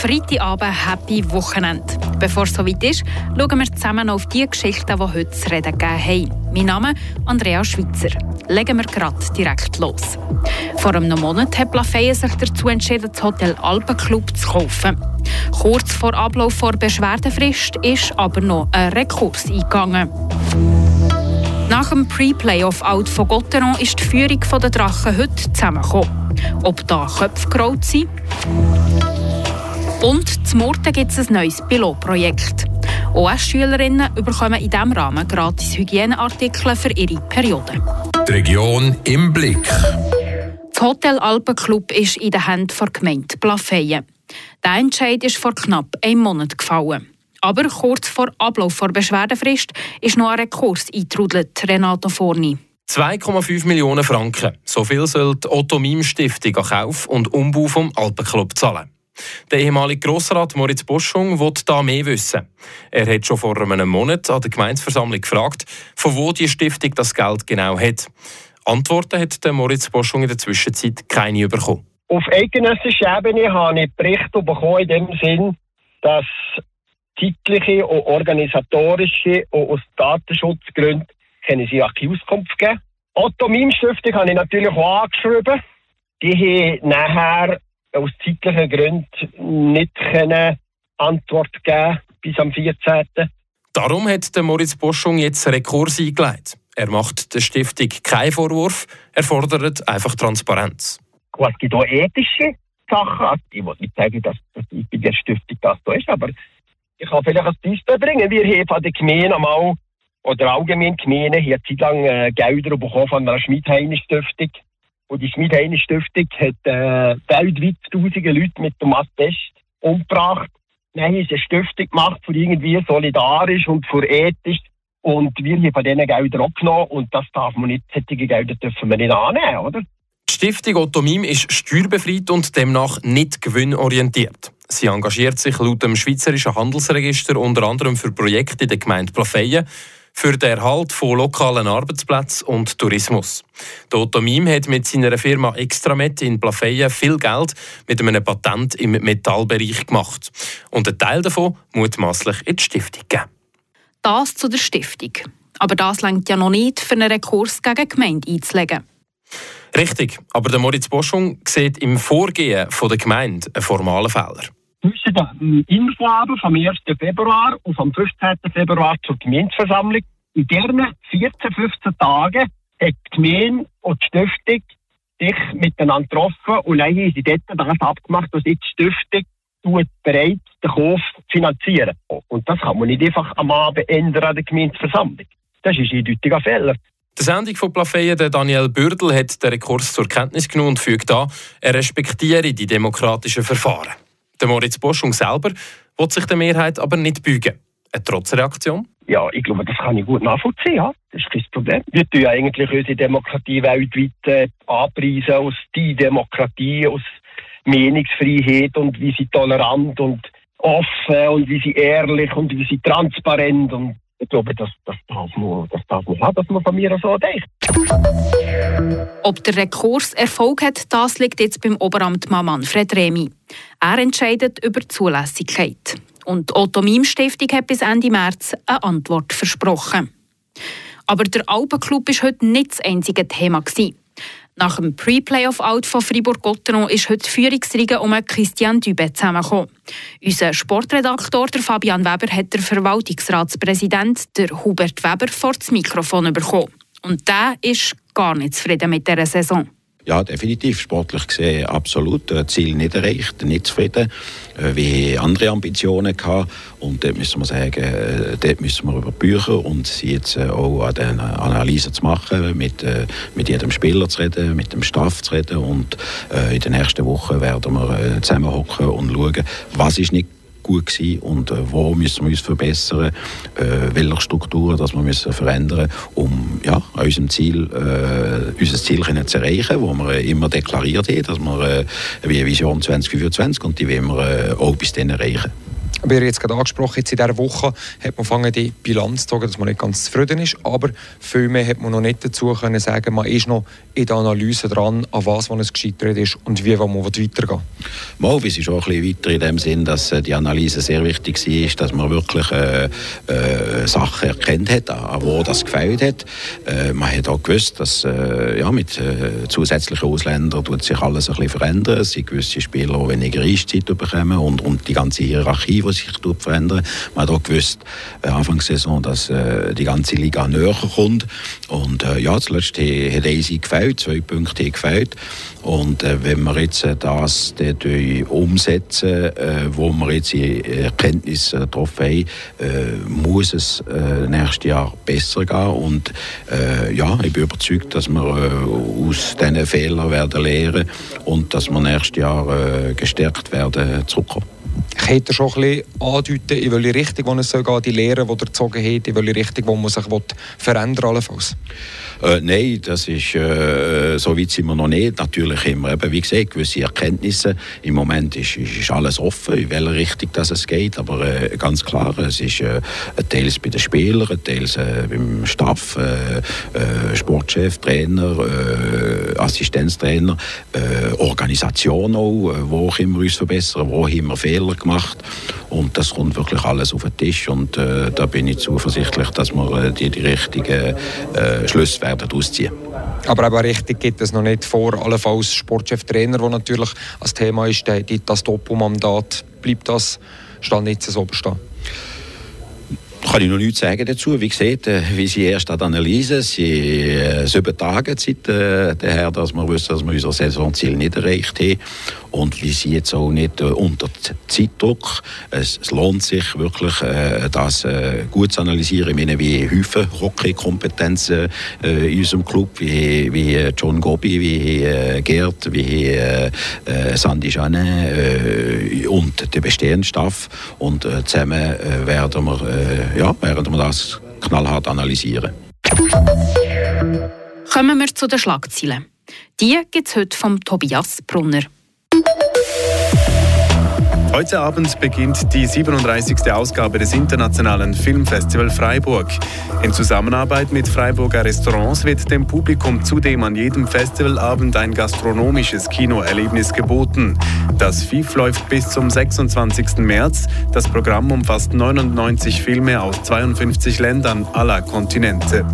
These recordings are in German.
Freitagabend Happy Wochenende. Bevor es soweit ist, schauen wir zusammen auf die Geschichten, die heute zu reden gegeben haben. Mein Name ist Andrea Schweitzer. Legen wir gerade direkt los. Vor einem Monat hat Lafayette sich dazu entschieden, das Hotel Alpenclub zu kaufen. Kurz vor Ablauf der Beschwerdefrist ist aber noch ein Rekurs eingegangen. Nach dem Pre-Playoff-Out von Gotteron ist die Führung der Drachen heute zusammengekommen. Ob da Köpfe gerollt sind? Und zum Murten gibt es ein neues Pilotprojekt. OS-Schülerinnen bekommen in diesem Rahmen gratis Hygieneartikel für ihre Periode. Die Region im Blick. Das Hotel Alpenclub ist in den Händen der Gemeinde Plafeyen. Der Entscheid ist vor knapp einem Monat gefallen. Aber kurz vor Ablauf der Beschwerdefrist ist noch ein Rekurs eingetrudelt, Renato Forni. 2,5 Millionen Franken. So viel soll die Otto Mim Stiftung an Kauf und Umbau vom Alpenclub zahlen. Der ehemalige Grossrat Moritz Boschung will da mehr wissen. Er hat schon vor einem Monat an der Gemeinsversammlung gefragt, von wo die Stiftung das Geld genau hat. Antworten hat der Moritz Boschung in der Zwischenzeit keine bekommen. Auf eidgenössischer Ebene habe ich Berichte bekommen in dem Sinn, dass zeitliche und organisatorische und aus Datenschutzgründen sie auch keine Auskunft geben. Otto Mim Stiftung habe ich natürlich auch angeschrieben. Die haben nachher aus zeitlichen Gründen nicht können Antwort geben bis am 14. Darum hat der Moritz Boschung jetzt Rekurs eingeleitet. Er macht der Stiftung keinen Vorwurf, er fordert einfach Transparenz. Es gibt auch ethische Sachen. Also ich will nicht sagen, dass, dass bei der Stiftung das so ist, aber ich kann vielleicht ein Beispiel bringen. Wir haben von der Gemeinde einmal, oder allgemein Gemeinde, hier Zeit lang äh, Gelder bekommen von einer Schmidheine-Stiftung. Und die Schmidheine-Stiftung hat äh, weltweit tausende Leute mit dem Asbest umgebracht. Dann haben sie eine Stiftung gemacht für irgendwie solidarisch und für ethisch. Und wir haben von diesen Geldern auch genommen. Und das darf man nicht, solche Gelder dürfen wir nicht annehmen, oder? Die Stiftung Otto Mim ist steuerbefreit und demnach nicht gewinnorientiert. Sie engagiert sich laut dem Schweizerischen Handelsregister unter anderem für Projekte in der Gemeinde Plafeyen, für den Erhalt von lokalen Arbeitsplätzen und Tourismus. Der Otto Mim hat mit seiner Firma Extramet in Plafeyen viel Geld mit einem Patent im Metallbereich gemacht. Und ein Teil davon mutmaßlich in die Stiftung geben. Das zu der Stiftung. Aber das längt ja noch nicht, für einen Rekurs gegen die Gemeinde einzulegen. Richtig, aber der Moritz Boschung sieht im Vorgehen der Gemeinde einen formalen Fehler. Zwischen der Info vom 1. Februar und vom 15. Februar zur Gemeindeversammlung. In diesen 14, 15 Tagen hat die Gemeinde und die Stiftung sich miteinander getroffen und haben sie dort das abgemacht, dass jetzt die Stiftung tut bereit den Kauf finanzieren. Und das kann man nicht einfach am Abend ändern an der Gemeindeversammlung. Das ist ein eindeutiger Fehler. Der Sendung von Plafeyen, Daniel Bürdel, hat den Rekurs zur Kenntnis genommen und fügt an, er respektiere die demokratischen Verfahren. Der Moritz Boschung selber will sich der Mehrheit aber nicht beugen. Eine Trotzreaktion? Ja, ich glaube, das kann ich gut nachvollziehen. Ja. Das ist kein Problem. Wir tun ja eigentlich unsere Demokratie weltweit äh, anpreisen aus die Demokratie, aus Meinungsfreiheit und wie sie tolerant und offen und wie sie ehrlich und wie sie transparent und ich glaube, das, das, darf man, das darf man haben, dass man von mir so denkt. Ob der Rekurs Erfolg hat, das liegt jetzt beim Oberamtmann Manfred Remy. Er entscheidet über die Zulässigkeit. Und die Otto Mim Stiftung hat bis Ende März eine Antwort versprochen. Aber der Alpenclub war heute nicht das einzige Thema. Nach dem Pre-Playoff-Out von Fribourg-Gotteron ist heute die Führungsriege um Christian Dübe zusammengekommen. Unser Sportredaktor der Fabian Weber hat der Verwaltungsratspräsident der Hubert Weber vor das Mikrofon bekommen. Und der ist gar nicht zufrieden mit dieser Saison. Ja, definitiv. Sportlich gesehen absolut. Äh, Ziel nicht erreicht, nicht zufrieden. Äh, wie andere Ambitionen gehabt. Und dort müssen wir sagen, äh, dort müssen wir über Bücher und sie jetzt auch an den Analysen zu machen, mit, mit jedem Spieler zu reden, mit dem Staff zu reden. Und in den nächsten Wochen werden wir zusammenhocken und schauen, was ist nicht gut gewesen und äh, wo müssen wir uns verbessern, äh, welche Strukturen das wir müssen verändern, um ja, unserem Ziel, äh, unser Ziel können zu erreichen, wo wir immer deklariert haben, dass wir äh, wie Vision 2025 und die wollen wir äh, auch bis dann erreichen. Ihr jetzt gerade angesprochen, jetzt in dieser Woche hat man angefangen, die Bilanz zu sagen, dass man nicht ganz zufrieden ist, aber viel mehr hat man noch nicht dazu können sagen, man ist noch in der Analyse dran, an was man es gescheitert ist und wie man weitergehen Mal, wir sind schon ein bisschen weiter in dem Sinn, dass äh, die Analyse sehr wichtig war, dass man wirklich äh, äh, Sachen erkennt hat, an wo das gefällt hat. Äh, man hat auch gewusst, dass äh, ja, mit äh, zusätzlichen Ausländern tut sich alles ein bisschen verändern. Es sind gewisse Spieler, die weniger Eiszeit bekommen und, und die ganze Hierarchie, die sich verändern. Man hat auch gewusst, äh, Anfang Saison, dass äh, die ganze Liga näher kommt. Und äh, ja, zuletzt hat Easy gefällt, zwei Punkte haben gefällt. Und äh, wenn wir jetzt äh, das äh, umsetzen, äh, wo wir jetzt die Erkenntnisse getroffen haben, äh, muss es äh, nächstes Jahr besser gehen. Und äh, ja, ich bin überzeugt, dass wir äh, aus diesen Fehlern werden lernen und dass wir nächstes Jahr äh, gestärkt werden zurückkommen. Ich hätte schon ein bisschen andeuten, in welche Richtung wo es soll gehen die Lehren, die er gezogen hat, in welche Richtung wo man sich verändern will. Äh, nein, das ist, äh, so weit sind wir noch nicht. Natürlich immer, eben, wie gesagt, gewisse Erkenntnisse. Im Moment ist, ist, ist alles offen, in welche Richtung das es geht. Aber äh, ganz klar, es ist äh, teils bei den Spielern, teils äh, beim Staff, äh, äh, Sportchef, Trainer, Assistenztrainer, Organisation auch, wo können wir uns verbessern, wo haben wir Fehler gemacht. Und das kommt wirklich alles auf den Tisch. Und äh, da bin ich zuversichtlich, dass wir äh, die, die richtigen äh, Schlüsse werden ausziehen. Aber eben richtig gibt es noch nicht vor, allenfalls Sportchef-Trainer, wo natürlich als Thema ist, das Doppelmandat, bleibt das, stand nicht so bestehen? Kann ich noch nichts sagen dazu. Wie gesagt, äh, wie Sie erst an Analyse, Sie äh, sieben Tage Zeit äh, daher, dass wir wissen, dass wir unser Saisonziel nicht erreicht haben. Und wie Sie jetzt auch nicht äh, unter Zeitdruck. Es, es, lohnt sich wirklich, äh, das äh, gut zu analysieren. Ich meine, wie Haufen Hockey-Kompetenzen äh, in unserem Club, wie, wie John Gobi, wie Gerd, wie Sandy Janet und der bestehende Staff. Und zusammen werden wir ja, während wir das knallhart analysieren. Kommen wir zu den Schlagzeilen. Die gibt es heute vom Tobias Brunner. Heute Abend beginnt die 37. Ausgabe des Internationalen Filmfestival Freiburg. In Zusammenarbeit mit Freiburger Restaurants wird dem Publikum zudem an jedem Festivalabend ein gastronomisches Kinoerlebnis geboten. Das FIF läuft bis zum 26. März. Das Programm umfasst 99 Filme aus 52 Ländern aller Kontinente.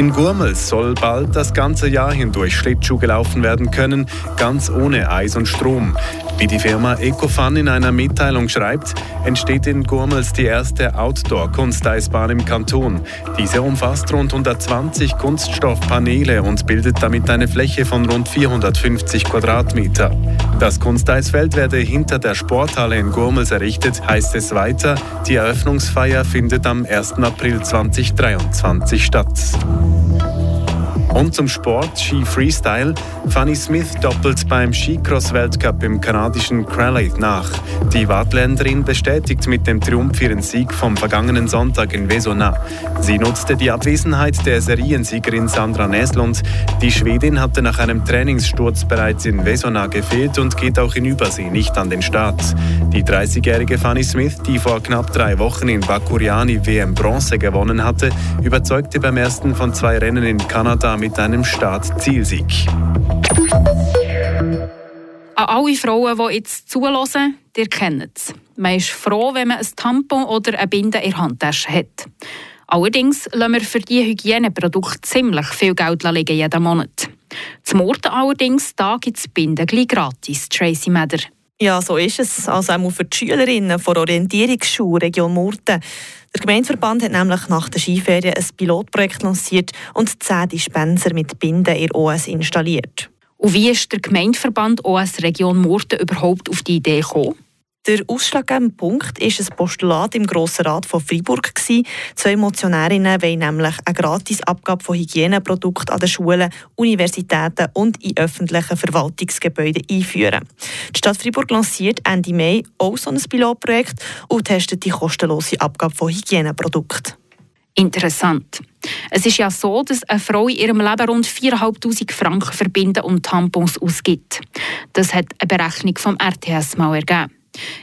In Gurmels soll bald das ganze Jahr hindurch Schlittschuh gelaufen werden können, ganz ohne Eis und Strom. Wie die Firma Ecofun in einer Mitteilung schreibt, entsteht in Gurmels die erste Outdoor-Kunsteisbahn im Kanton. Diese umfasst rund 120 Kunststoffpaneele und bildet damit eine Fläche von rund 450 Quadratmeter. Das Kunsteisfeld werde hinter der Sporthalle in Gurmels errichtet, heißt es weiter. Die Eröffnungsfeier findet am 1. April 2023 statt. Und zum Sport, Ski Freestyle. Fanny Smith doppelt beim Skicross-Weltcup im kanadischen Crowley nach. Die Wartländerin bestätigt mit dem Triumph ihren Sieg vom vergangenen Sonntag in Vesona. Sie nutzte die Abwesenheit der Seriensiegerin Sandra Näslund. Die Schwedin hatte nach einem Trainingssturz bereits in Vesona gefehlt und geht auch in Übersee nicht an den Start. Die 30-jährige Fanny Smith, die vor knapp drei Wochen in Bakuriani WM Bronze gewonnen hatte, überzeugte beim ersten von zwei Rennen in Kanada mit einem Start-Zielsieg. An alle Frauen, die jetzt zulassen, ihr kennt es. Man ist froh, wenn man ein Tampon oder eine Binde in der Handtasche hat. Allerdings lassen wir für diese Hygieneprodukte ziemlich viel Geld liegen jeden Monat. Zum Morden allerdings, da gibt es Binden gratis, Tracy Meder. Ja, so ist es. Also auch für die Schülerinnen von Orientierungsschule Region Murten. Der Gemeindeverband hat nämlich nach der Skiferien ein Pilotprojekt lanciert und zehn Dispenser mit Binden in OS installiert. Und wie ist der Gemeindeverband OS Region Murten überhaupt auf die Idee gekommen? Der ausschlaggebende Punkt war ein Postulat im Grossen Rat von Freiburg. Zwei Motionärinnen wollen nämlich eine Gratisabgabe von Hygieneprodukten an den Schulen, Universitäten und in öffentlichen Verwaltungsgebäuden einführen. Die Stadt Freiburg lanciert Ende Mai auch so ein Pilotprojekt und testet die kostenlose Abgabe von Hygieneprodukten. Interessant. Es ist ja so, dass eine Frau in ihrem Leben rund 4'500 Franken für Binden und Tampons ausgibt. Das hat eine Berechnung vom RTS mal ergeben.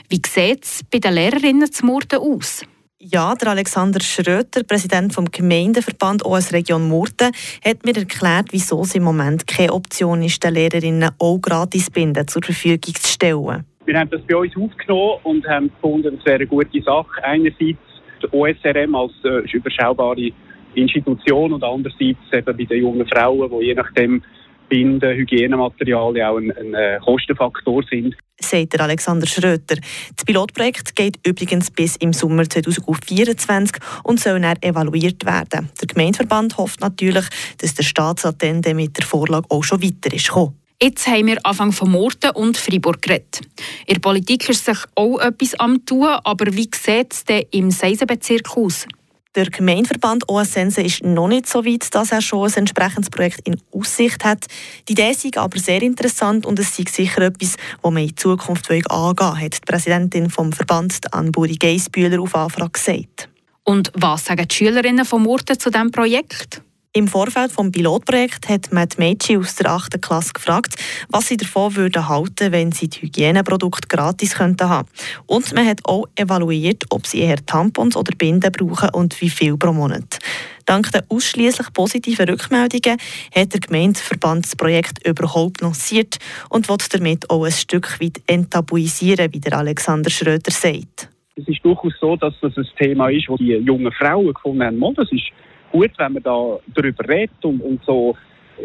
Wie sieht es bei den Lehrerinnen zu Murten aus? Ja, der Alexander Schröter, Präsident vom Gemeindeverband OS Region Murten, hat mir erklärt, wieso es im Moment keine Option ist, den Lehrerinnen auch Gratisbinden zur Verfügung zu stellen. Wir haben das bei uns aufgenommen und haben gefunden, das wäre eine gute Sache. Einerseits die OSRM als äh, überschaubare Institution und andererseits eben bei den jungen Frauen, die je nachdem Binden, Hygienematerialien auch ein, ein äh, Kostenfaktor sind. Sagt Alexander Schröter. Das Pilotprojekt geht übrigens bis im Sommer 2024 und soll dann evaluiert werden. Der Gemeindeverband hofft natürlich, dass der Staatsattende mit der Vorlage auch schon weiter ist gekommen. Jetzt haben wir Anfang von Murten und Freiburg geredet. In der Politik ist sich auch etwas am tun, aber wie sieht es denn im Seisenbezirk aus? Der Gemeindeverband OSNse ist noch nicht so weit, dass er schon ein entsprechendes Projekt in Aussicht hat. Die Idee ist aber sehr interessant und es ist sicher etwas, das man in Zukunft angehen will, hat die Präsidentin vom Verband, Anne-Buri Geisbühler, auf Anfrage gesagt. Und was sagen die Schülerinnen von Murten zu diesem Projekt? Im Vorfeld des Pilotprojekts hat man die Mädchen aus der 8. Klasse gefragt, was sie davon würden halten, wenn sie die Hygieneprodukte gratis könnten. Und man hat auch evaluiert, ob sie eher Tampons oder Binden brauchen und wie viel pro Monat. Dank der ausschließlich positiven Rückmeldungen hat der Gemeindeverband das Projekt überhaupt lanciert und will damit auch ein Stück weit enttabuisieren, wie der Alexander Schröder sagt. Es ist durchaus so, dass das ein Thema ist, das die jungen Frauen gefunden haben. Das ist gut, wenn man da darüber redet und, und so,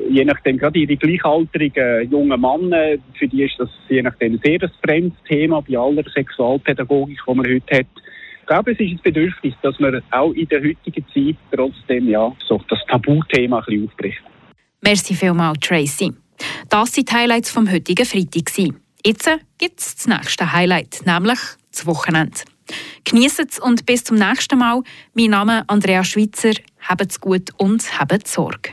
je nachdem, gerade ihre gleichaltrigen jungen Männer, für die ist das je nachdem sehr ein fremdes Thema bei aller Sexualpädagogik, die man heute hat. Ich glaube, es ist ein Bedürfnis, dass man auch in der heutigen Zeit trotzdem ja, so das Tabuthema ein bisschen aufbricht. Merci vielmals, Tracy. Das waren die Highlights vom heutigen Freitag. Jetzt gibt es das nächste Highlight, nämlich das Wochenende. Genießen es und bis zum nächsten Mal. Mein Name ist Andrea Schweitzer. Habt's gut und habt Sorge.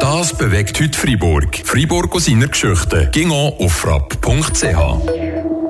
Das bewegt heute Freiburg. Freiburg aus seiner Geschichte. Ging auf frapp.ch.